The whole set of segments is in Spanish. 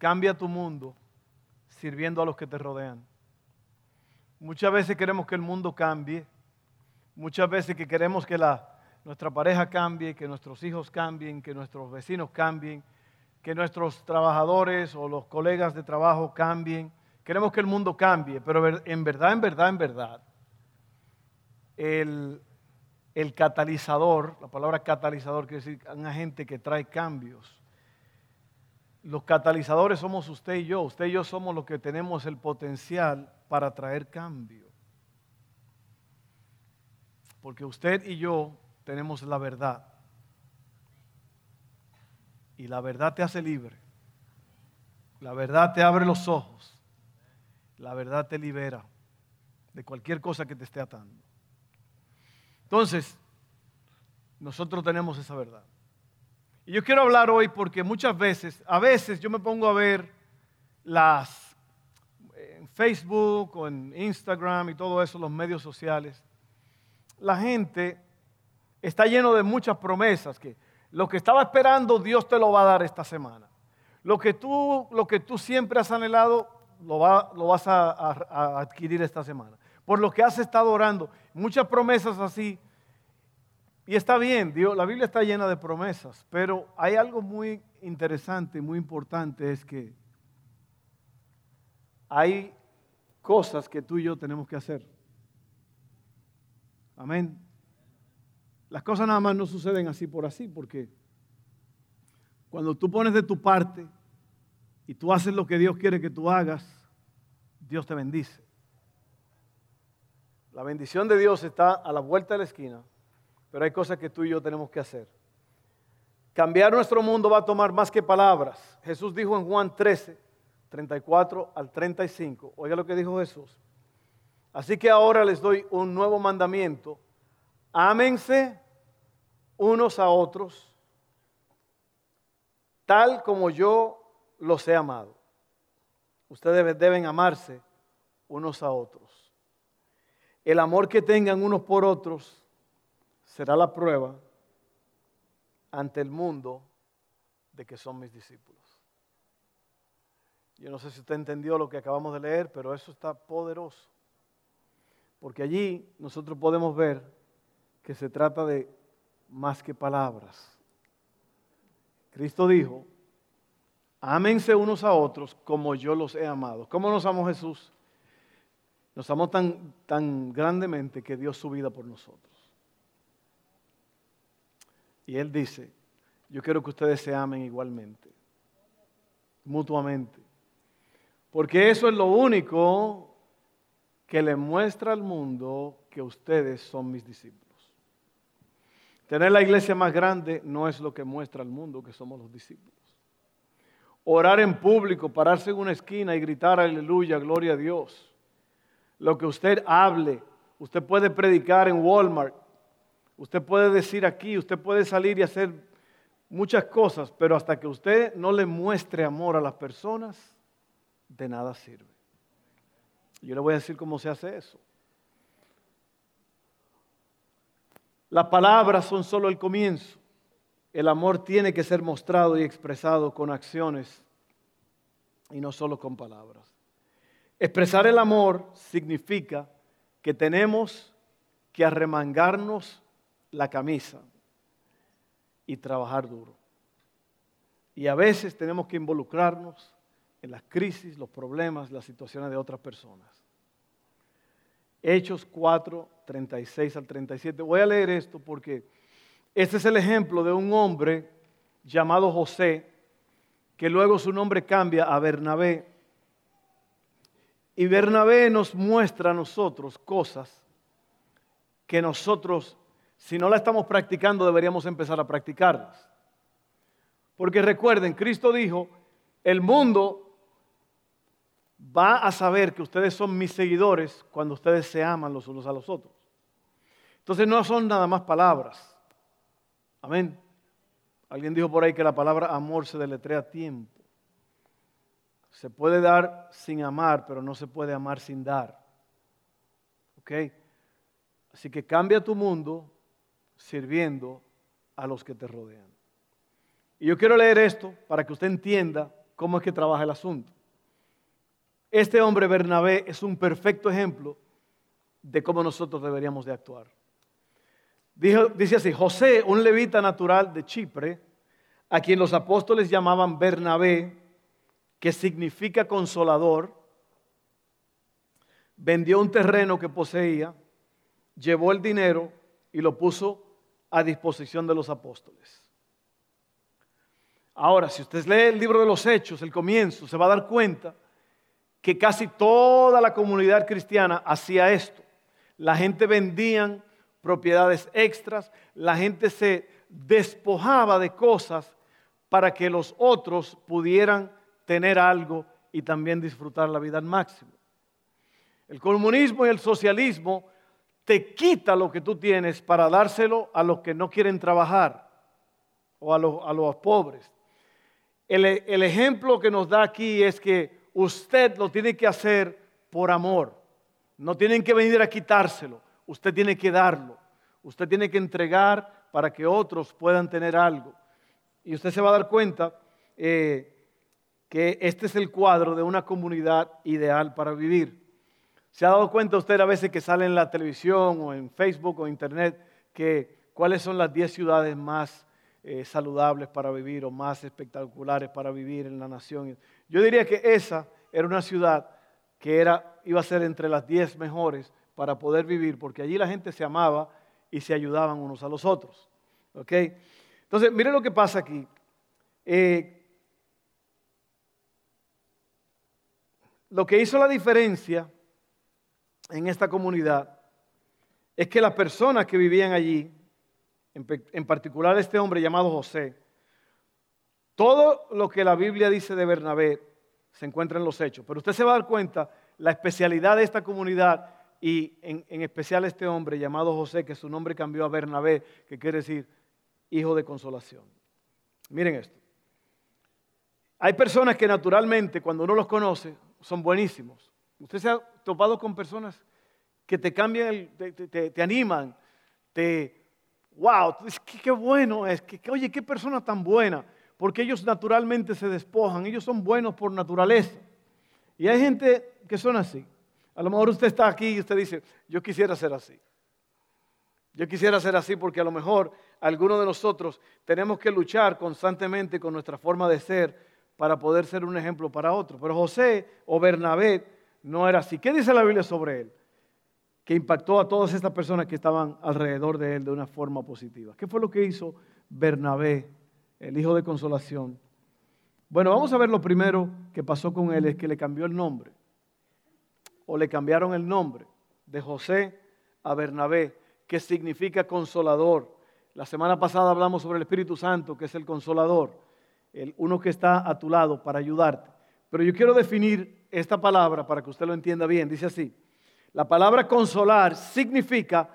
Cambia tu mundo sirviendo a los que te rodean. Muchas veces queremos que el mundo cambie, muchas veces que queremos que la, nuestra pareja cambie, que nuestros hijos cambien, que nuestros vecinos cambien, que nuestros trabajadores o los colegas de trabajo cambien. Queremos que el mundo cambie, pero en verdad, en verdad, en verdad, el, el catalizador, la palabra catalizador quiere decir un agente que trae cambios. Los catalizadores somos usted y yo. Usted y yo somos los que tenemos el potencial para traer cambio. Porque usted y yo tenemos la verdad. Y la verdad te hace libre. La verdad te abre los ojos. La verdad te libera de cualquier cosa que te esté atando. Entonces, nosotros tenemos esa verdad. Y yo quiero hablar hoy porque muchas veces, a veces yo me pongo a ver las en Facebook o en Instagram y todo eso, los medios sociales. La gente está lleno de muchas promesas que lo que estaba esperando Dios te lo va a dar esta semana. Lo que tú, lo que tú siempre has anhelado lo, vas a adquirir esta semana. Por lo que has estado orando. Muchas promesas así y está bien, la Biblia está llena de promesas, pero hay algo muy interesante, muy importante, es que hay cosas que tú y yo tenemos que hacer. Amén. Las cosas nada más no suceden así por así, porque cuando tú pones de tu parte y tú haces lo que Dios quiere que tú hagas, Dios te bendice. La bendición de Dios está a la vuelta de la esquina pero hay cosas que tú y yo tenemos que hacer. Cambiar nuestro mundo va a tomar más que palabras. Jesús dijo en Juan 13, 34 al 35. Oiga lo que dijo Jesús. Así que ahora les doy un nuevo mandamiento. Ámense unos a otros, tal como yo los he amado. Ustedes deben amarse unos a otros. El amor que tengan unos por otros será la prueba ante el mundo de que son mis discípulos. Yo no sé si usted entendió lo que acabamos de leer, pero eso está poderoso. Porque allí nosotros podemos ver que se trata de más que palabras. Cristo dijo, ámense unos a otros como yo los he amado. ¿Cómo nos amó Jesús? Nos amó tan, tan grandemente que dio su vida por nosotros. Y Él dice, yo quiero que ustedes se amen igualmente, mutuamente. Porque eso es lo único que le muestra al mundo que ustedes son mis discípulos. Tener la iglesia más grande no es lo que muestra al mundo que somos los discípulos. Orar en público, pararse en una esquina y gritar aleluya, gloria a Dios. Lo que usted hable, usted puede predicar en Walmart, Usted puede decir aquí, usted puede salir y hacer muchas cosas, pero hasta que usted no le muestre amor a las personas, de nada sirve. Yo le voy a decir cómo se hace eso. Las palabras son solo el comienzo. El amor tiene que ser mostrado y expresado con acciones y no solo con palabras. Expresar el amor significa que tenemos que arremangarnos la camisa y trabajar duro. Y a veces tenemos que involucrarnos en las crisis, los problemas, las situaciones de otras personas. Hechos 4, 36 al 37. Voy a leer esto porque este es el ejemplo de un hombre llamado José, que luego su nombre cambia a Bernabé. Y Bernabé nos muestra a nosotros cosas que nosotros si no la estamos practicando, deberíamos empezar a practicarlas. Porque recuerden, Cristo dijo, el mundo va a saber que ustedes son mis seguidores cuando ustedes se aman los unos a los otros. Entonces no son nada más palabras. Amén. Alguien dijo por ahí que la palabra amor se deletrea tiempo. Se puede dar sin amar, pero no se puede amar sin dar. ¿Ok? Así que cambia tu mundo sirviendo a los que te rodean. Y yo quiero leer esto para que usted entienda cómo es que trabaja el asunto. Este hombre Bernabé es un perfecto ejemplo de cómo nosotros deberíamos de actuar. dice así, José, un levita natural de Chipre, a quien los apóstoles llamaban Bernabé, que significa consolador, vendió un terreno que poseía, llevó el dinero y lo puso a disposición de los apóstoles. Ahora, si usted lee el libro de los Hechos, el comienzo, se va a dar cuenta que casi toda la comunidad cristiana hacía esto. La gente vendían propiedades extras, la gente se despojaba de cosas para que los otros pudieran tener algo y también disfrutar la vida al máximo. El comunismo y el socialismo te quita lo que tú tienes para dárselo a los que no quieren trabajar o a los, pobres. El, el ejemplo que nos da aquí es que usted lo tiene que hacer por amor. No tienen que venir a quitárselo, usted tiene que darlo. Usted tiene que entregar para que otros puedan tener algo. Y usted se va a dar cuenta eh, que este es el cuadro de una comunidad ideal para vivir. ¿Se ha dado cuenta usted a veces que sale en la televisión o en Facebook o Internet que cuáles son las 10 ciudades más eh, saludables para vivir o más espectaculares para vivir en la nación? Yo diría que esa era una ciudad que era, iba a ser entre las 10 mejores para poder vivir, porque allí la gente se amaba y se ayudaban unos a los otros. ¿Ok? Entonces, mire lo que pasa aquí. Eh, lo que hizo la diferencia en esta comunidad es que las personas que vivían allí, en, particular este hombre llamado José, todo lo que la Biblia dice de Bernabé se encuentra en los hechos, pero usted se va a dar cuenta la especialidad de esta comunidad y en, en especial este hombre llamado José, que su nombre cambió a Bernabé, que quiere decir hijo de consolación. Miren esto. Hay personas que naturalmente, cuando uno los conoce, son buenísimos. Usted se ha topado con personas que te cambian, te, animan, te, wow, qué, bueno es, que, oye, qué persona tan buena, porque ellos naturalmente se despojan, ellos son buenos por naturaleza. Y hay gente que son así. A lo mejor usted está aquí y usted dice, yo quisiera ser así. Yo quisiera ser así porque a lo mejor algunos de nosotros tenemos que luchar constantemente con nuestra forma de ser para poder ser un ejemplo para otros. Pero José o Bernabé no era así. ¿Qué dice la Biblia sobre él? Que impactó a todas estas personas que estaban alrededor de él de una forma positiva. ¿Qué fue lo que hizo Bernabé, el hijo de consolación? Bueno, vamos a ver lo primero que pasó con él, es que le cambió el nombre. O le cambiaron el nombre de José a Bernabé, que significa consolador. La semana pasada hablamos sobre el Espíritu Santo, que es el consolador el uno que está a tu lado para ayudarte. Pero yo quiero definir esta palabra para que usted lo entienda bien. Dice así, la palabra consolar significa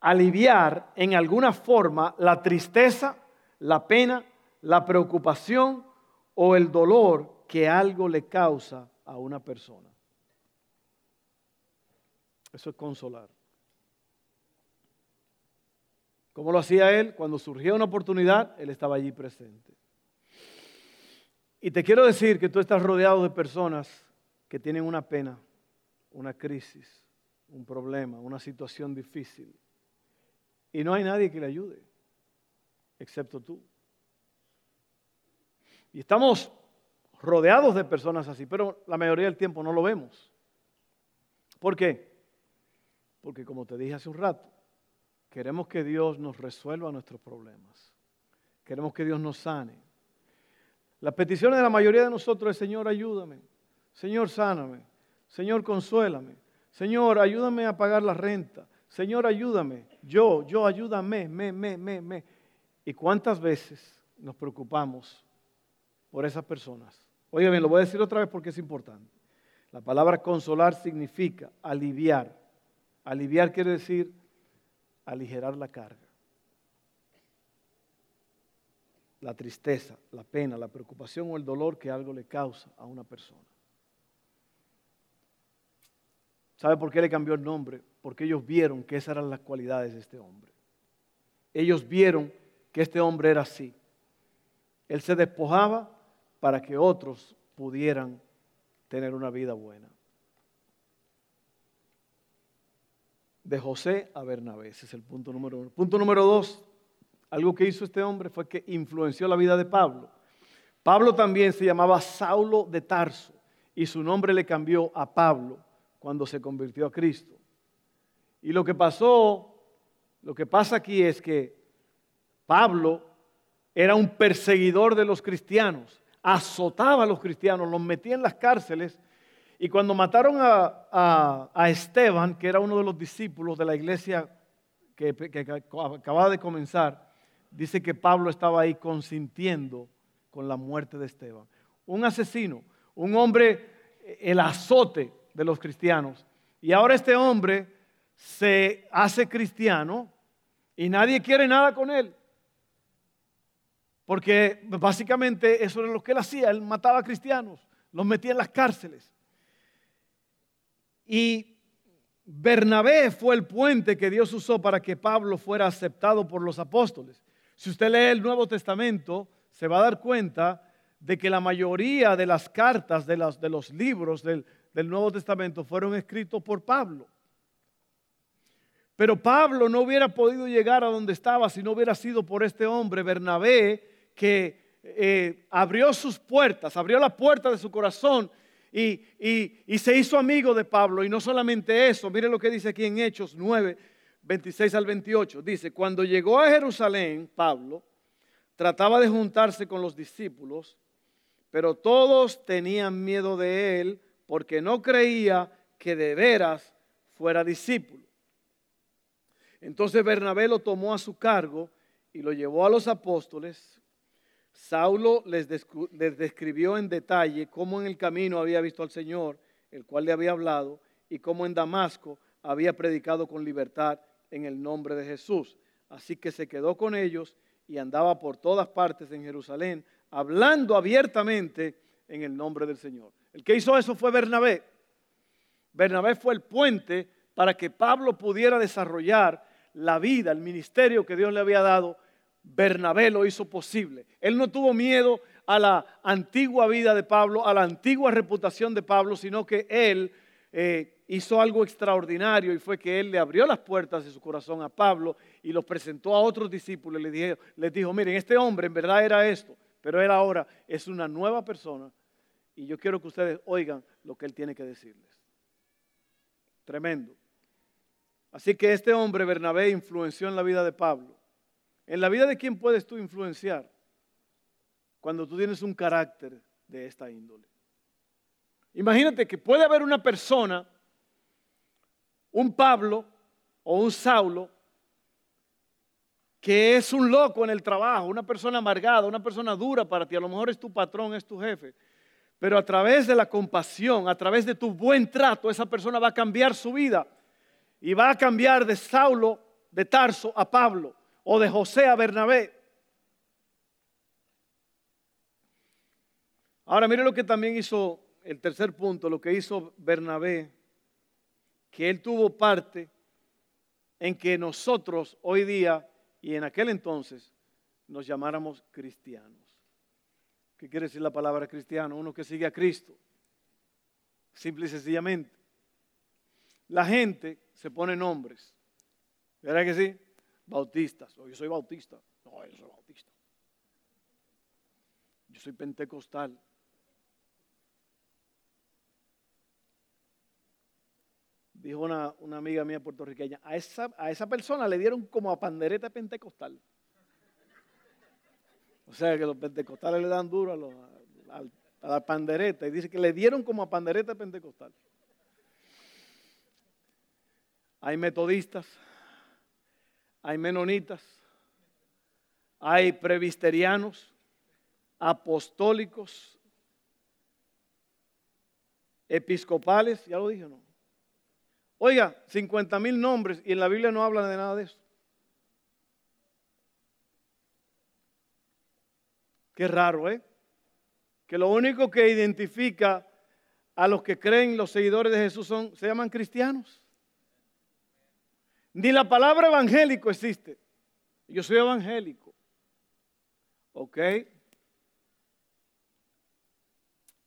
aliviar en alguna forma la tristeza, la pena, la preocupación o el dolor que algo le causa a una persona. Eso es consolar. ¿Cómo lo hacía él? Cuando surgía una oportunidad, él estaba allí presente. Y te quiero decir que tú estás rodeado de personas que tienen una pena, una crisis, un problema, una situación difícil. Y no hay nadie que le ayude, excepto tú. Y estamos rodeados de personas así, pero la mayoría del tiempo no lo vemos. ¿Por qué? Porque como te dije hace un rato, queremos que Dios nos resuelva nuestros problemas. Queremos que Dios nos sane. Las peticiones de la mayoría de nosotros es, Señor, ayúdame. Señor, sáname. Señor, consuélame. Señor, ayúdame a pagar la renta. Señor, ayúdame. Yo, yo, ayúdame. Me, me, me, me. ¿Y cuántas veces nos preocupamos por esas personas? Oye bien, lo voy a decir otra vez porque es importante. La palabra consolar significa aliviar. Aliviar quiere decir aligerar la carga. La tristeza, la pena, la preocupación o el dolor que algo le causa a una persona. ¿Sabe por qué le cambió el nombre? Porque ellos vieron que esas eran las cualidades de este hombre. Ellos vieron que este hombre era así. Él se despojaba para que otros pudieran tener una vida buena. De José a Bernabé, ese es el punto número uno. Punto número dos, algo que hizo este hombre fue que influenció la vida de Pablo. Pablo también se llamaba Saulo de Tarso y su nombre le cambió a Pablo cuando se convirtió a Cristo. Y lo que pasó, lo que pasa aquí es que Pablo era un perseguidor de los cristianos, azotaba a los cristianos, los metía en las cárceles y cuando mataron a, Esteban, que era uno de los discípulos de la iglesia que, acababa de comenzar, dice que Pablo estaba ahí consintiendo con la muerte de Esteban. Un asesino, un hombre, el azote de los cristianos. Y ahora este hombre se hace cristiano y nadie quiere nada con él. Porque básicamente eso era lo que él hacía, él mataba a cristianos, los metía en las cárceles. Y Bernabé fue el puente que Dios usó para que Pablo fuera aceptado por los apóstoles. Si usted lee el Nuevo Testamento, se va a dar cuenta de que la mayoría de las cartas, de, de los libros del, del Nuevo Testamento fueron escritos por Pablo. Pero Pablo no hubiera podido llegar a donde estaba si no hubiera sido por este hombre, Bernabé, que eh, abrió sus puertas, abrió la puerta de su corazón y, y, se hizo amigo de Pablo. Y no solamente eso, mire lo que dice aquí en Hechos 9, 26 al 28. Dice, cuando llegó a Jerusalén, Pablo trataba de juntarse con los discípulos, pero todos tenían miedo de él porque no creía que de veras fuera discípulo. Entonces Bernabé lo tomó a su cargo y lo llevó a los apóstoles. Saulo les, describió en detalle cómo en el camino había visto al Señor, el cual le había hablado, y cómo en Damasco había predicado con libertad en el nombre de Jesús. Así que se quedó con ellos y andaba por todas partes en Jerusalén, hablando abiertamente en el nombre del Señor. El que hizo eso fue Bernabé. Bernabé fue el puente para que Pablo pudiera desarrollar la vida, el ministerio que Dios le había dado. Bernabé lo hizo posible. Él no tuvo miedo a la antigua vida de Pablo, a la antigua reputación de Pablo, sino que él eh, hizo algo extraordinario y fue que él le abrió las puertas de su corazón a Pablo y los presentó a otros discípulos les dijo, les dijo miren, este hombre en verdad era esto, pero él ahora es una nueva persona y yo quiero que ustedes oigan lo que él tiene que decirles. Tremendo. Así que este hombre, Bernabé, influenció en la vida de Pablo. ¿En la vida de quién puedes tú influenciar? Cuando tú tienes un carácter de esta índole. Imagínate que puede haber una persona, un Pablo o un Saulo, que es un loco en el trabajo, una persona amargada, una persona dura para ti. A lo mejor es tu patrón, es tu jefe. Pero a través de la compasión, a través de tu buen trato, esa persona va a cambiar su vida. Y va a cambiar de Saulo de Tarso a Pablo o de José a Bernabé. Ahora mire lo que también hizo el tercer punto, lo que hizo Bernabé, que él tuvo parte en que nosotros hoy día y en aquel entonces nos llamáramos cristianos. ¿Qué quiere decir la palabra cristiano? Uno que sigue a Cristo. Simple y sencillamente. La gente se pone nombres. ¿Verdad que sí? Bautistas. Oh, yo soy bautista. No, yo soy bautista. Yo soy pentecostal. Dijo una, amiga mía puertorriqueña, a esa persona le dieron como a pandereta pentecostal. O sea que los pentecostales le dan duro a, la pandereta. Y dice que le dieron como a pandereta pentecostal. Hay metodistas, hay menonitas, hay presbiterianos, apostólicos, episcopales, ya lo dije, ¿no? Oiga, 50 mil nombres y en la Biblia no habla de nada de eso. Qué raro, ¿eh? Que lo único que identifica a los que creen los seguidores de Jesús son, se llaman cristianos. Ni la palabra evangélico existe. Yo soy evangélico. ¿Ok?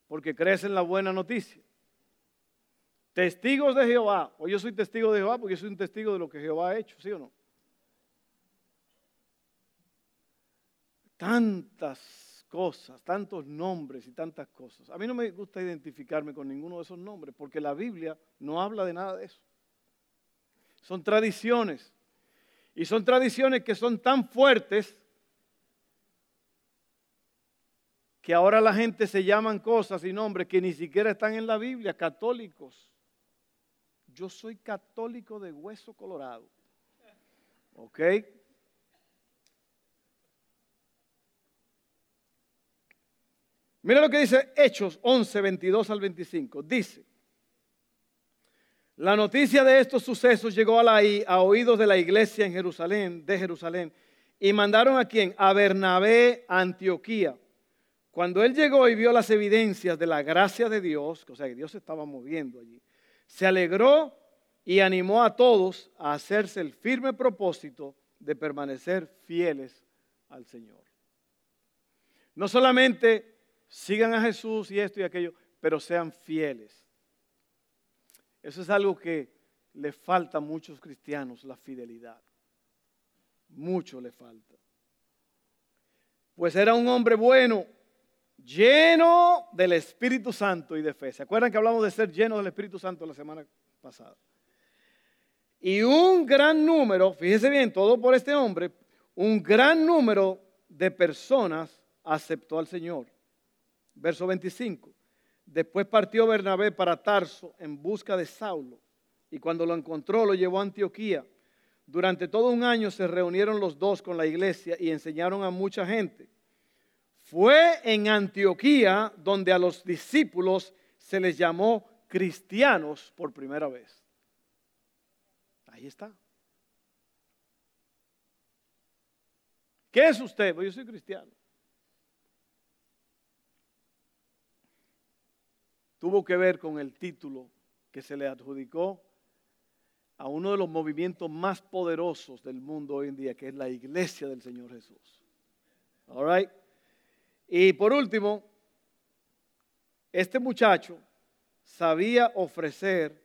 Porque crees en la buena noticia. Testigos de Jehová. O yo soy testigo de Jehová porque yo soy un testigo de lo que Jehová ha hecho, ¿sí o no? Tantas cosas, tantos nombres y tantas cosas. A mí no me gusta identificarme con ninguno de esos nombres porque la Biblia no habla de nada de eso. Son tradiciones. Y son tradiciones que son tan fuertes que ahora la gente se llaman cosas y nombres que ni siquiera están en la Biblia, católicos. Yo soy católico de hueso colorado. ¿Ok? Mira lo que dice Hechos 11, 22 al 25. Dice, la noticia de estos sucesos llegó a, la, a oídos de la iglesia en Jerusalén, de Jerusalén, y mandaron a quién? A Bernabé a Antioquía cuando él llegó y vio las evidencias de la gracia de Dios, o sea, que Dios se estaba moviendo allí, se alegró y animó a todos a hacerse el firme propósito de permanecer fieles al Señor. No solamente sigan a Jesús y esto y aquello, pero sean fieles. Eso es algo que le falta a muchos cristianos, la fidelidad. Mucho le falta. Pues era un hombre bueno lleno del Espíritu Santo y de fe. ¿Se acuerdan que hablamos de ser lleno del Espíritu Santo la semana pasada? Y un gran número, fíjese bien, todo por este hombre, un gran número de personas aceptó al Señor. Verso 25. Después partió Bernabé para Tarso en busca de Saulo y cuando lo encontró lo llevó a Antioquía. Durante todo un año se reunieron los dos con la iglesia y enseñaron a mucha gente. Fue en Antioquía donde a los discípulos se les llamó cristianos por primera vez. Ahí está. ¿Qué es usted? Pues yo soy cristiano. Tuvo que ver con el título que se le adjudicó a uno de los movimientos más poderosos del mundo hoy en día, que es la iglesia del Señor Jesús. All? Y por último, este muchacho sabía ofrecer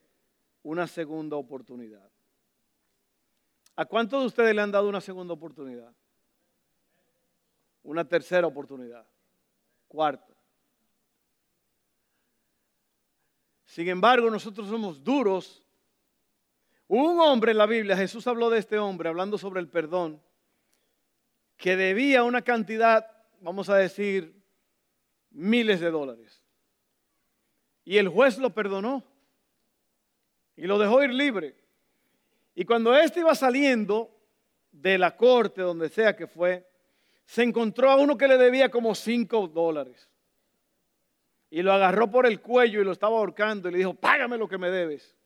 una segunda oportunidad. ¿A cuántos de ustedes le han dado una segunda oportunidad? Una tercera oportunidad. Cuarta. Sin embargo, nosotros somos duros. Un hombre en la Biblia, Jesús habló de este hombre, hablando sobre el perdón, que debía una cantidad vamos a decir, miles de dólares. Y el juez lo perdonó y lo dejó ir libre. Y cuando éste iba saliendo de la corte, donde sea que fue, se encontró a uno que le debía como cinco dólares. Y lo agarró por el cuello y lo estaba ahorcando y le dijo, págame lo que me debes.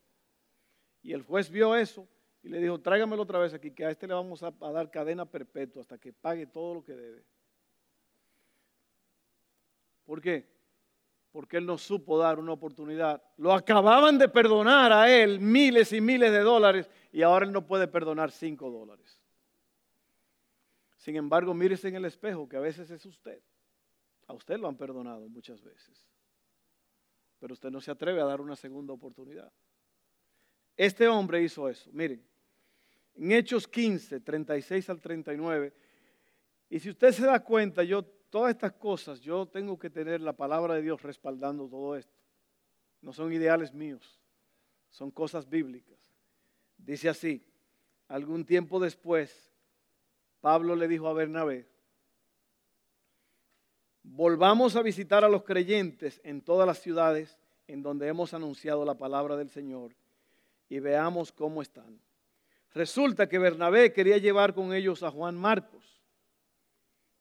Y el juez vio eso y le dijo, tráigamelo otra vez aquí, que a este le vamos a, dar cadena perpetua hasta que pague todo lo que debe. ¿Por qué? Porque él no supo dar una oportunidad. Lo acababan de perdonar a él miles y miles de dólares y ahora él no puede perdonar cinco dólares. Sin embargo, mírese en el espejo que a veces es usted. A usted lo han perdonado muchas veces. Pero usted no se atreve a dar una segunda oportunidad. Este hombre hizo eso. Miren, en Hechos 15, 36 al 39. Y si usted se da cuenta, yo todas estas cosas, yo tengo que tener la palabra de Dios respaldando todo esto. No son ideales míos, son cosas bíblicas. Dice así, algún tiempo después, Pablo le dijo a Bernabé, volvamos a visitar a los creyentes en todas las ciudades en donde hemos anunciado la palabra del Señor y veamos cómo están. Resulta que Bernabé quería llevar con ellos a Juan Marcos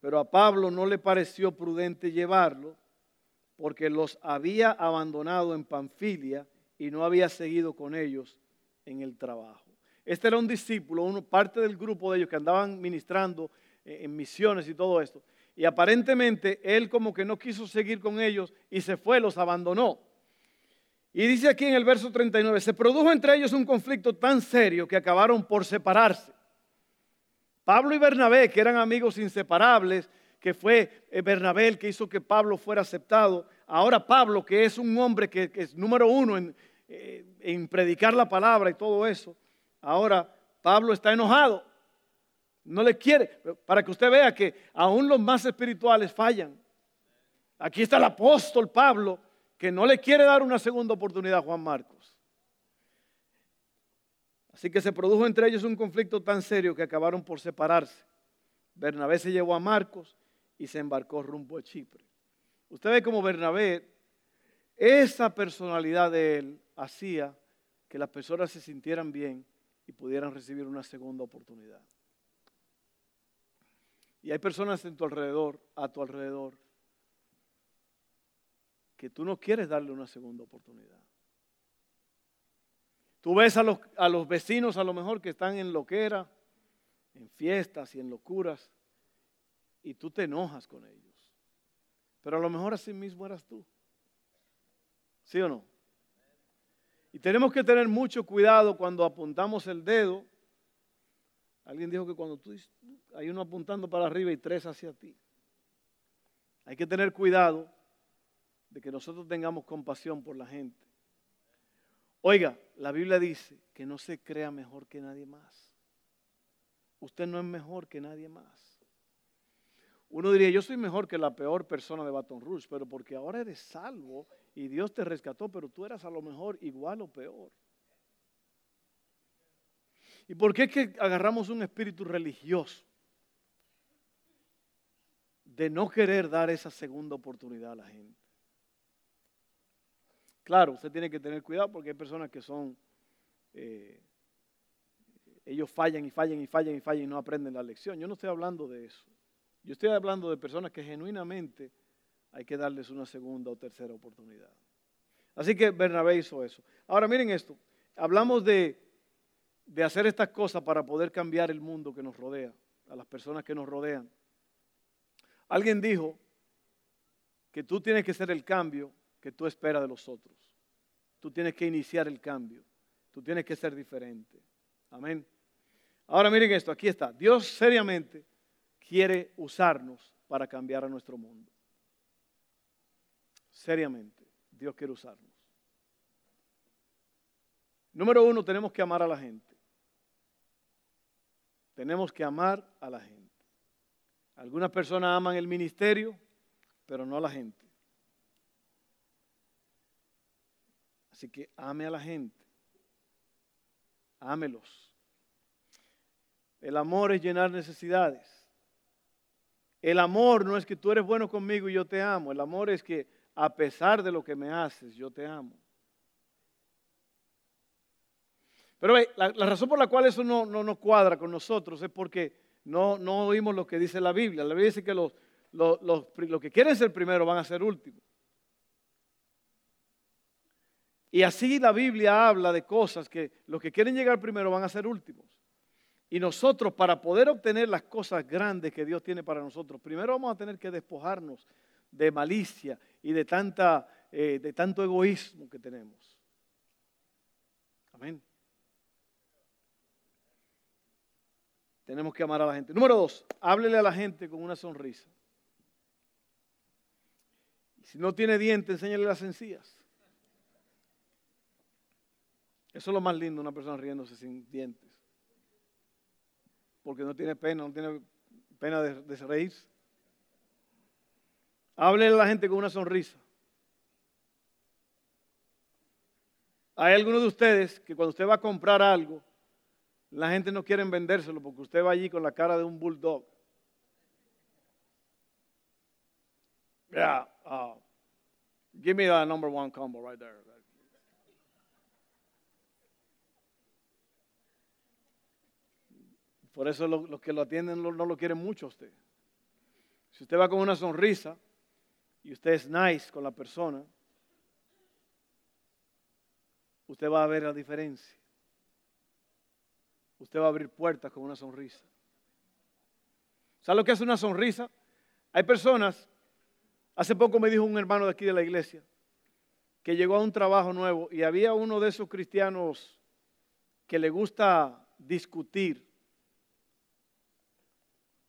pero a Pablo no le pareció prudente llevarlo porque los había abandonado en Panfilia y no había seguido con ellos en el trabajo. Este era un discípulo, uno, parte del grupo de ellos que andaban ministrando eh, en misiones y todo esto. Y aparentemente él como que no quiso seguir con ellos y se fue, los abandonó. Y dice aquí en el verso 39, se produjo entre ellos un conflicto tan serio que acabaron por separarse. Pablo y Bernabé, que eran amigos inseparables, que fue eh, Bernabé el que hizo que Pablo fuera aceptado. Ahora Pablo, que es un hombre que, es número uno eh, en predicar la palabra y todo eso, ahora Pablo está enojado. No le quiere, para que usted vea que aún los más espirituales fallan. Aquí está el apóstol Pablo, que no le quiere dar una segunda oportunidad a Juan Marcos. Así que se produjo entre ellos un conflicto tan serio que acabaron por separarse. Bernabé se llevó a Marcos y se embarcó rumbo a Chipre. Usted ve como Bernabé, esa personalidad de él hacía que las personas se sintieran bien y pudieran recibir una segunda oportunidad. Y hay personas en tu alrededor, a tu alrededor, que tú no quieres darle una segunda oportunidad. Tú ves a los, a los vecinos a lo mejor que están en loquera, en fiestas y en locuras, y tú te enojas con ellos. Pero a lo mejor así mismo eras tú. ¿Sí o no? Y tenemos que tener mucho cuidado cuando apuntamos el dedo. Alguien dijo que cuando tú hay uno apuntando para arriba y tres hacia ti. Hay que tener cuidado de que nosotros tengamos compasión por la gente. Oiga, la Biblia dice que no se crea mejor que nadie más. Usted no es mejor que nadie más. Uno diría, yo soy mejor que la peor persona de Baton Rouge, pero porque ahora eres salvo y Dios te rescató, pero tú eras a lo mejor igual o peor. ¿Y por qué es que agarramos un espíritu religioso de no querer dar esa segunda oportunidad a la gente? Claro, usted tiene que tener cuidado porque hay personas que son, eh, ellos fallan y fallan y fallan y fallan y no aprenden la lección. Yo no estoy hablando de eso. Yo estoy hablando de personas que genuinamente hay que darles una segunda o tercera oportunidad. Así que Bernabé hizo eso. Ahora miren esto, hablamos de, de hacer estas cosas para poder cambiar el mundo que nos rodea, a las personas que nos rodean. Alguien dijo que tú tienes que ser el cambio que tú esperas de los otros. Tú tienes que iniciar el cambio. Tú tienes que ser diferente. Amén. Ahora miren esto, aquí está. Dios seriamente quiere usarnos para cambiar a nuestro mundo. Seriamente, Dios quiere usarnos. Número uno, tenemos que amar a la gente. Tenemos que amar a la gente. Algunas personas aman el ministerio, pero no a la gente. Así que ame a la gente. Ámelos. El amor es llenar necesidades. El amor no es que tú eres bueno conmigo y yo te amo. El amor es que a pesar de lo que me haces, yo te amo. Pero la, razón por la cual eso no, no, cuadra con nosotros es porque no, no oímos lo que dice la Biblia. La Biblia dice que los, los, los, los que quieren ser primero van a ser últimos. Y así la Biblia habla de cosas que los que quieren llegar primero van a ser últimos. Y nosotros para poder obtener las cosas grandes que Dios tiene para nosotros, primero vamos a tener que despojarnos de malicia y de, tanta, eh, de tanto egoísmo que tenemos. Amén. Tenemos que amar a la gente. Número dos, háblele a la gente con una sonrisa. Si no tiene dientes, enséñale las encías. Eso es lo más lindo, una persona riéndose sin dientes porque no tiene pena, no tiene pena de, de reírse. Hable a la gente con una sonrisa. Hay algunos de ustedes que cuando usted va a comprar algo, la gente no quiere vendérselo porque usted va allí con la cara de un bulldog. Yeah, uh, give me that number one combo right there. Por eso los, que lo atienden no, lo quieren mucho a usted. Si usted va con una sonrisa, y usted es nice con la persona, usted va a ver la diferencia. Usted va a abrir puertas con una sonrisa. ¿Sabe lo que es una sonrisa? Hay personas, hace poco me dijo un hermano de aquí de la iglesia, que llegó a un trabajo nuevo y había uno de esos cristianos que le gusta discutir.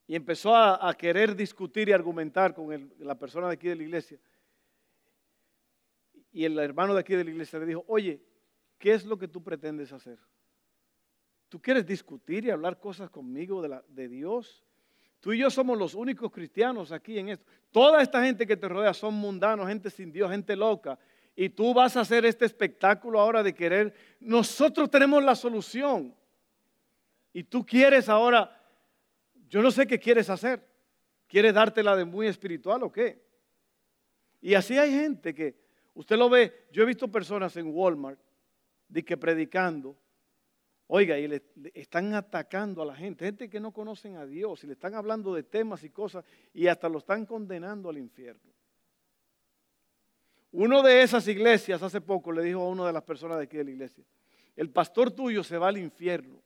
Y empezó a, querer discutir y argumentar con la persona de aquí de la iglesia. Y el hermano de aquí de la iglesia le dijo, oye, ¿qué es lo que tú pretendes hacer? ¿Tú quieres discutir y hablar cosas conmigo de, Dios? Tú y yo somos los únicos cristianos aquí en esto. Toda esta gente que te rodea son mundanos, gente sin Dios, gente loca. Y tú vas a hacer este espectáculo ahora de querer. Nosotros tenemos la solución. Y tú quieres ahora, yo no sé qué quieres hacer. ¿Quieres dártela de muy espiritual o qué? Y así hay gente que, usted lo ve, yo he visto personas en Walmart de que predicando Oiga, y le, están atacando a la gente, gente que no conocen a Dios, y le están hablando de temas y cosas, y hasta lo están condenando al infierno. Uno de esas iglesias hace poco le dijo a una de las personas de aquí de la iglesia, el pastor tuyo se va al infierno,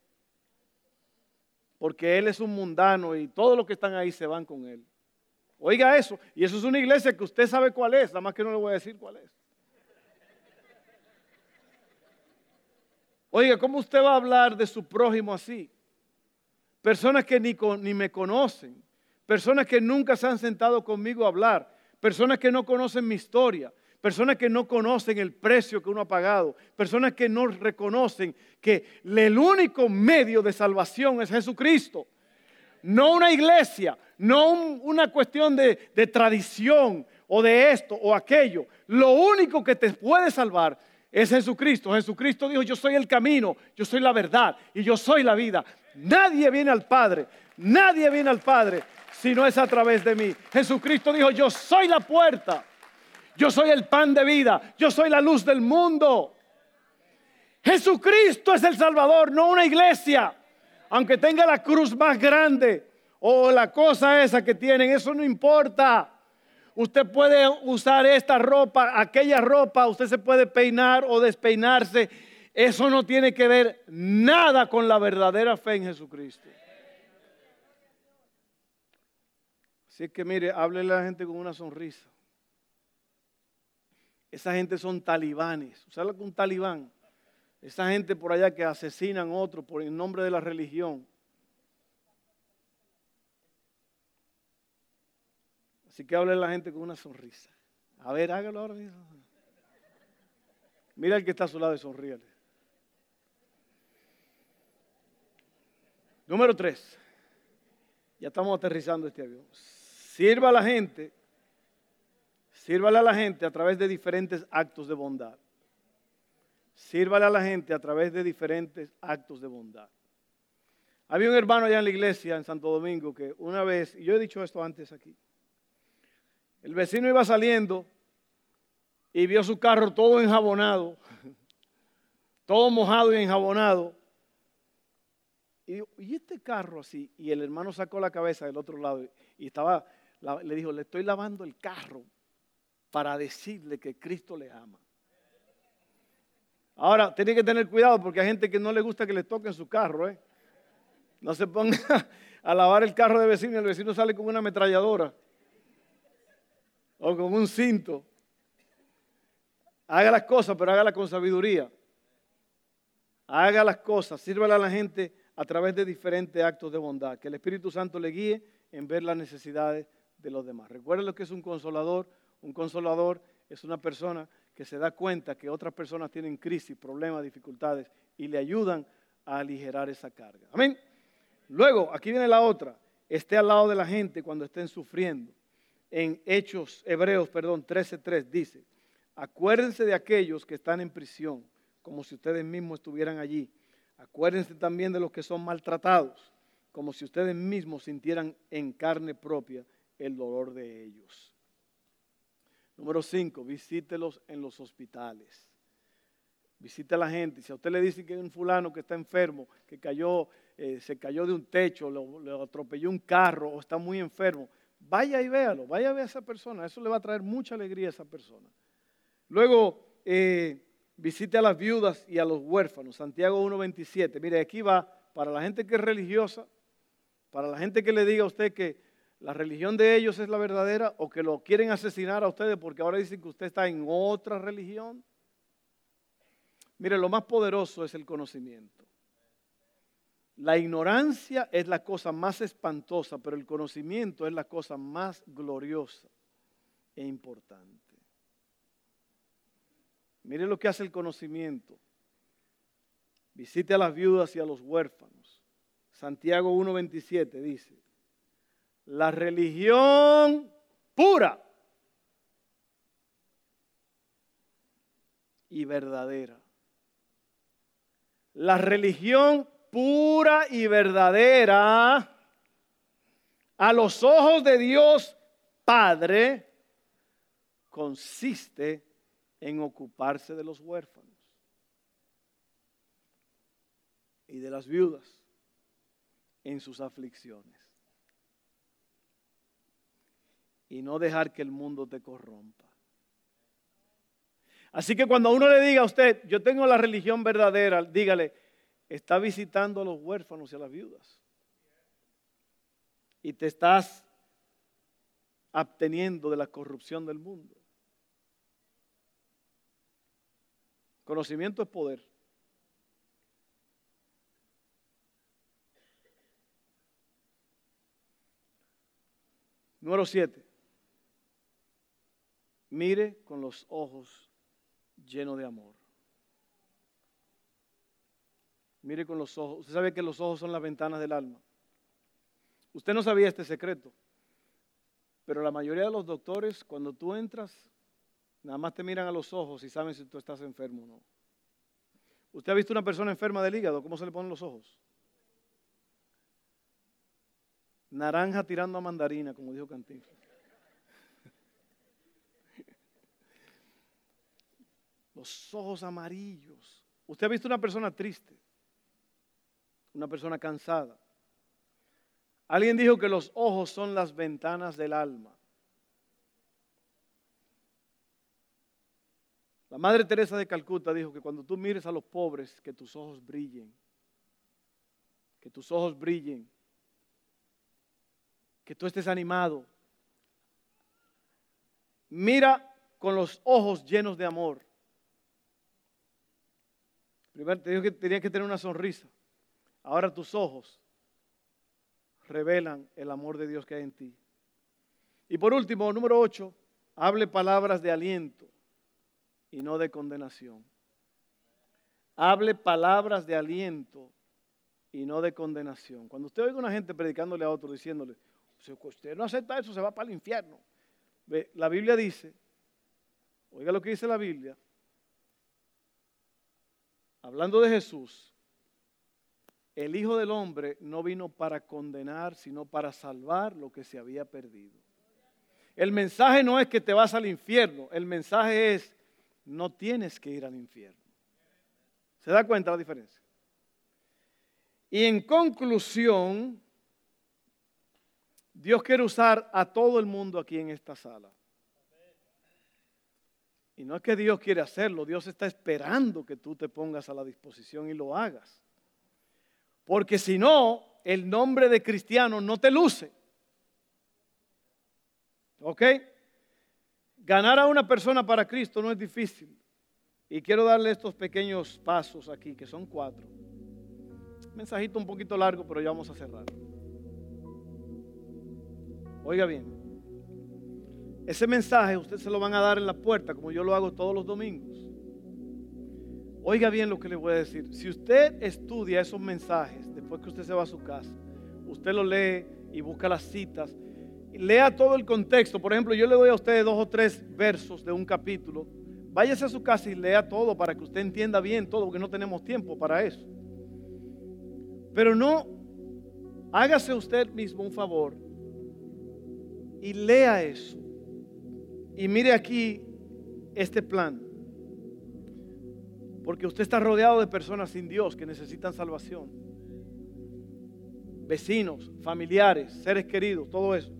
porque él es un mundano y todos los que están ahí se van con él. Oiga eso, y eso es una iglesia que usted sabe cuál es, nada más que no le voy a decir cuál es. Oiga, ¿cómo usted va a hablar de su prójimo así? Personas que ni, ni, me conocen, personas que nunca se han sentado conmigo a hablar, personas que no conocen mi historia, personas que no conocen el precio que uno ha pagado, personas que no reconocen que el único medio de salvación es Jesucristo. No una iglesia, no una cuestión de, de tradición o de esto o aquello. Lo único que te puede salvar es Jesucristo. Jesucristo dijo, yo soy el camino, yo soy la verdad y yo soy la vida. Nadie viene al Padre, nadie viene al Padre si no es a través de mí. Jesucristo dijo, yo soy la puerta, yo soy el pan de vida, yo soy la luz del mundo. Jesucristo es el Salvador, no una iglesia. Aunque tenga la cruz más grande o la cosa esa que tienen, eso no importa. Usted puede usar esta ropa, aquella ropa, usted se puede peinar o despeinarse. Eso no tiene que ver nada con la verdadera fe en Jesucristo. Así que mire, háblele a la gente con una sonrisa. Esa gente son talibanes. ¿Usted habla con un talibán? Esa gente por allá que asesinan a otros por el nombre de la religión. Así que hable la gente con una sonrisa. A ver, hágalo ahora mismo. Mira el que está a su lado y sonríale. Número tres. Ya estamos aterrizando este avión. Sirva a la gente. Sírvale a la gente a través de diferentes actos de bondad. Sírvale a la gente a través de diferentes actos de bondad. Había un hermano allá en la iglesia en Santo Domingo que una vez, y yo he dicho esto antes aquí, el vecino iba saliendo y vio su carro todo enjabonado, todo mojado y enjabonado. Y dijo, ¿y este carro así? Y el hermano sacó la cabeza del otro lado y estaba, le dijo, le estoy lavando el carro para decirle que Cristo le ama. Ahora, tiene que tener cuidado porque hay gente que no le gusta que le toquen su carro. ¿eh? No se ponga a lavar el carro de vecino y el vecino sale con una ametralladora o con un cinto. Haga las cosas, pero hágalas con sabiduría. Haga las cosas, sírvala a la gente a través de diferentes actos de bondad. Que el Espíritu Santo le guíe en ver las necesidades de los demás. Recuerden lo que es un consolador. Un consolador es una persona que se da cuenta que otras personas tienen crisis, problemas, dificultades y le ayudan a aligerar esa carga. Amén. Luego, aquí viene la otra. Esté al lado de la gente cuando estén sufriendo en Hechos, Hebreos, perdón, 13.3 dice, acuérdense de aquellos que están en prisión, como si ustedes mismos estuvieran allí. Acuérdense también de los que son maltratados, como si ustedes mismos sintieran en carne propia el dolor de ellos. Número 5, visítelos en los hospitales. Visite a la gente. Si a usted le dice que hay un fulano que está enfermo, que cayó, eh, se cayó de un techo, lo, lo atropelló un carro o está muy enfermo, Vaya y véalo, vaya a ver a esa persona. Eso le va a traer mucha alegría a esa persona. Luego, eh, visite a las viudas y a los huérfanos. Santiago 1.27. Mire, aquí va para la gente que es religiosa, para la gente que le diga a usted que la religión de ellos es la verdadera o que lo quieren asesinar a ustedes porque ahora dicen que usted está en otra religión. Mire, lo más poderoso es el conocimiento. La ignorancia es la cosa más espantosa, pero el conocimiento es la cosa más gloriosa e importante. Mire lo que hace el conocimiento. Visite a las viudas y a los huérfanos. Santiago 1.27 dice, la religión pura y verdadera. La religión pura y verdadera a los ojos de Dios Padre consiste en ocuparse de los huérfanos y de las viudas en sus aflicciones y no dejar que el mundo te corrompa. Así que cuando uno le diga a usted, yo tengo la religión verdadera, dígale, está visitando a los huérfanos y a las viudas. Y te estás abteniendo de la corrupción del mundo. Conocimiento es poder. Número siete. Mire con los ojos llenos de amor. Mire con los ojos. Usted sabe que los ojos son las ventanas del alma. Usted no sabía este secreto, pero la mayoría de los doctores, cuando tú entras, nada más te miran a los ojos y saben si tú estás enfermo o no. ¿Usted ha visto una persona enferma del hígado? ¿Cómo se le ponen los ojos? Naranja tirando a mandarina, como dijo Cantinflas. Los ojos amarillos. ¿Usted ha visto una persona triste? Una persona cansada. Alguien dijo que los ojos son las ventanas del alma. La Madre Teresa de Calcuta dijo que cuando tú mires a los pobres, que tus ojos brillen. Que tus ojos brillen. Que tú estés animado. Mira con los ojos llenos de amor. Primero te dijo que tenías que tener una sonrisa. Ahora tus ojos revelan el amor de Dios que hay en ti. Y por último, número 8, hable palabras de aliento y no de condenación. Hable palabras de aliento y no de condenación. Cuando usted oiga a una gente predicándole a otro diciéndole, si usted no acepta eso, se va para el infierno. La Biblia dice, oiga lo que dice la Biblia, hablando de Jesús, el Hijo del Hombre no vino para condenar, sino para salvar lo que se había perdido. El mensaje no es que te vas al infierno, el mensaje es, no tienes que ir al infierno. ¿Se da cuenta la diferencia? Y en conclusión, Dios quiere usar a todo el mundo aquí en esta sala. Y no es que Dios quiere hacerlo, Dios está esperando que tú te pongas a la disposición y lo hagas. Porque si no, el nombre de cristiano no te luce. ¿Ok? Ganar a una persona para Cristo no es difícil. Y quiero darle estos pequeños pasos aquí, que son cuatro. Mensajito un poquito largo, pero ya vamos a cerrar. Oiga bien. Ese mensaje usted se lo van a dar en la puerta, como yo lo hago todos los domingos. Oiga bien lo que le voy a decir. Si usted estudia esos mensajes después que usted se va a su casa, usted lo lee y busca las citas, lea todo el contexto. Por ejemplo, yo le doy a usted dos o tres versos de un capítulo. Váyase a su casa y lea todo para que usted entienda bien todo, porque no tenemos tiempo para eso. Pero no, hágase usted mismo un favor y lea eso. Y mire aquí este plan. Porque usted está rodeado de personas sin Dios que necesitan salvación. Vecinos, familiares, seres queridos, todo eso.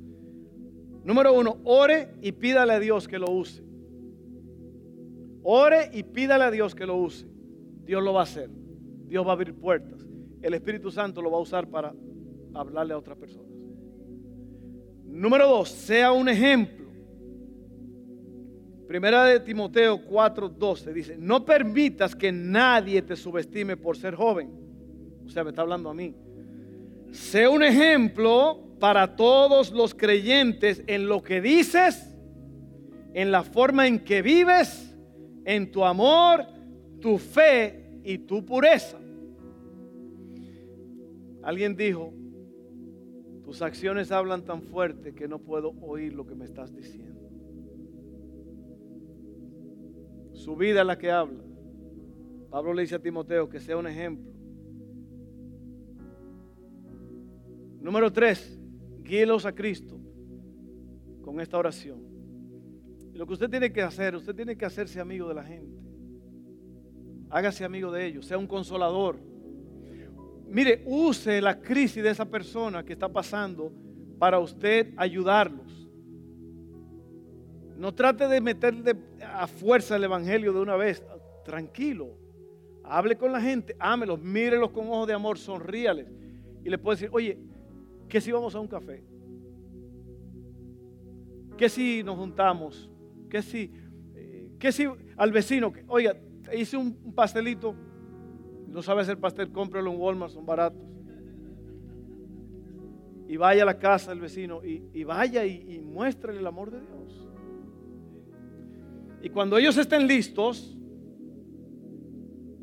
Número uno, ore y pídale a Dios que lo use. Ore y pídale a Dios que lo use. Dios lo va a hacer. Dios va a abrir puertas. El Espíritu Santo lo va a usar para hablarle a otras personas. Número dos, sea un ejemplo. Primera de Timoteo 4:12 dice, no permitas que nadie te subestime por ser joven. O sea, me está hablando a mí. Sea un ejemplo para todos los creyentes en lo que dices, en la forma en que vives, en tu amor, tu fe y tu pureza. Alguien dijo, tus acciones hablan tan fuerte que no puedo oír lo que me estás diciendo. Su vida es la que habla. Pablo le dice a Timoteo que sea un ejemplo. Número tres, guíelos a Cristo con esta oración. Lo que usted tiene que hacer, usted tiene que hacerse amigo de la gente. Hágase amigo de ellos, sea un consolador. Mire, use la crisis de esa persona que está pasando para usted ayudarlos. No trate de meterle a fuerza el evangelio de una vez. Tranquilo. Hable con la gente, ámelos, mírelos con ojos de amor, sonríales. Y le puede decir, oye, ¿qué si vamos a un café? ¿Qué si nos juntamos? ¿Qué si, eh, qué si al vecino, oiga, hice un pastelito, no sabe hacer pastel, cómprelo en Walmart, son baratos. Y vaya a la casa del vecino y, vaya y, y el amor de Dios. Y cuando ellos estén listos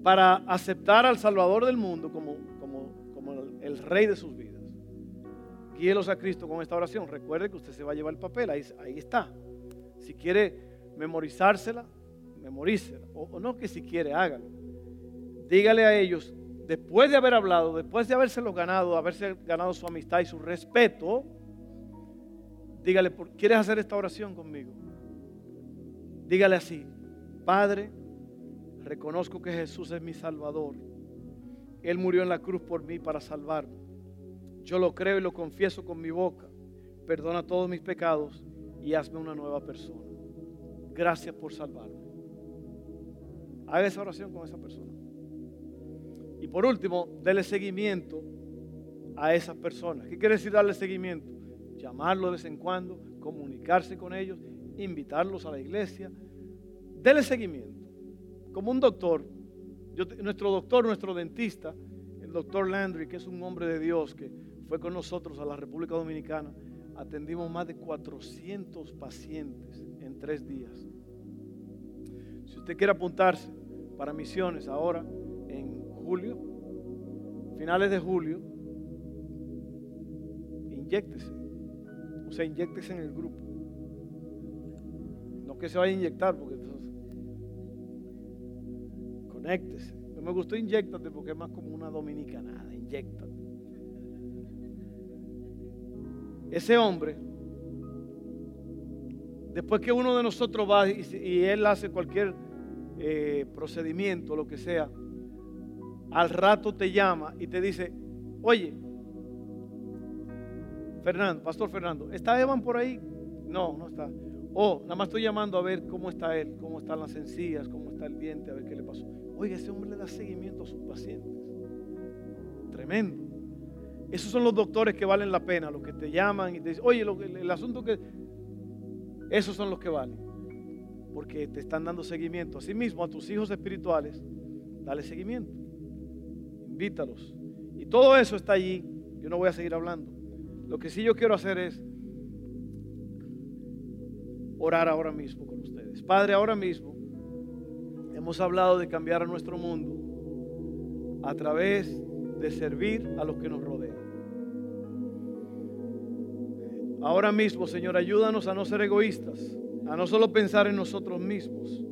para aceptar al Salvador del mundo como, como, como el, rey de sus vidas, guíelos a Cristo con esta oración. Recuerde que usted se va a llevar el papel, ahí, ahí está. Si quiere memorizársela, memorícela. O, o no que si quiere, hágalo dígale a ellos, después de haber hablado, después de habérselos ganado, haberse ganado su amistad y su respeto, dígale, ¿quieres hacer esta oración conmigo? Dígale así, Padre, reconozco que Jesús es mi Salvador. Él murió en la cruz por mí para salvarme. Yo lo creo y lo confieso con mi boca. Perdona todos mis pecados y hazme una nueva persona. Gracias por salvarme. Haga esa oración con esa persona. Y por último, dele seguimiento a esas personas. ¿Qué quiere decir darle seguimiento? Llamarlo de vez en cuando, comunicarse con ellos, invitarlos a la iglesia. Dele seguimiento. Como un doctor, nuestro doctor, nuestro dentista, el doctor Landry, que es un hombre de Dios que fue con nosotros a la República Dominicana, atendimos más de 400 pacientes en tres días. Si usted quiere apuntarse para misiones ahora, julio, finales de julio, inyectese. O sea, inyectese en el grupo. Que se vaya a inyectar, porque entonces. Conéctese. me gustó inyectate porque es más como una dominicanada. Inyectate. Ese hombre, después que uno de nosotros va y, él hace cualquier eh, procedimiento, lo que sea, al rato te llama y te dice, oye, Fernando, Pastor Fernando, ¿está Evan por ahí? No, no está. Oh, nada más estoy llamando a ver cómo está él, cómo están las encías, cómo está el diente, a ver qué le pasó. Oye, ese hombre le da seguimiento a sus pacientes. Tremendo. Esos son los doctores que valen la pena, los que te llaman y te dicen, oye, el asunto que... Esos son los que valen. Porque te están dando seguimiento. Asimismo, a tus hijos espirituales, dale seguimiento invítalos. Y todo eso está allí. Yo no voy a seguir hablando. Lo que sí yo quiero hacer es orar ahora mismo con ustedes. Padre, ahora mismo hemos hablado de cambiar nuestro mundo a través de servir a los que nos rodean. Ahora mismo, Señor, ayúdanos a no ser egoístas, a no solo pensar en nosotros mismos,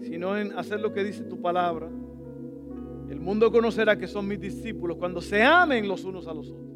sino en hacer lo que dice tu palabra el mundo conocerá que son mis discípulos cuando se amen los unos a los otros.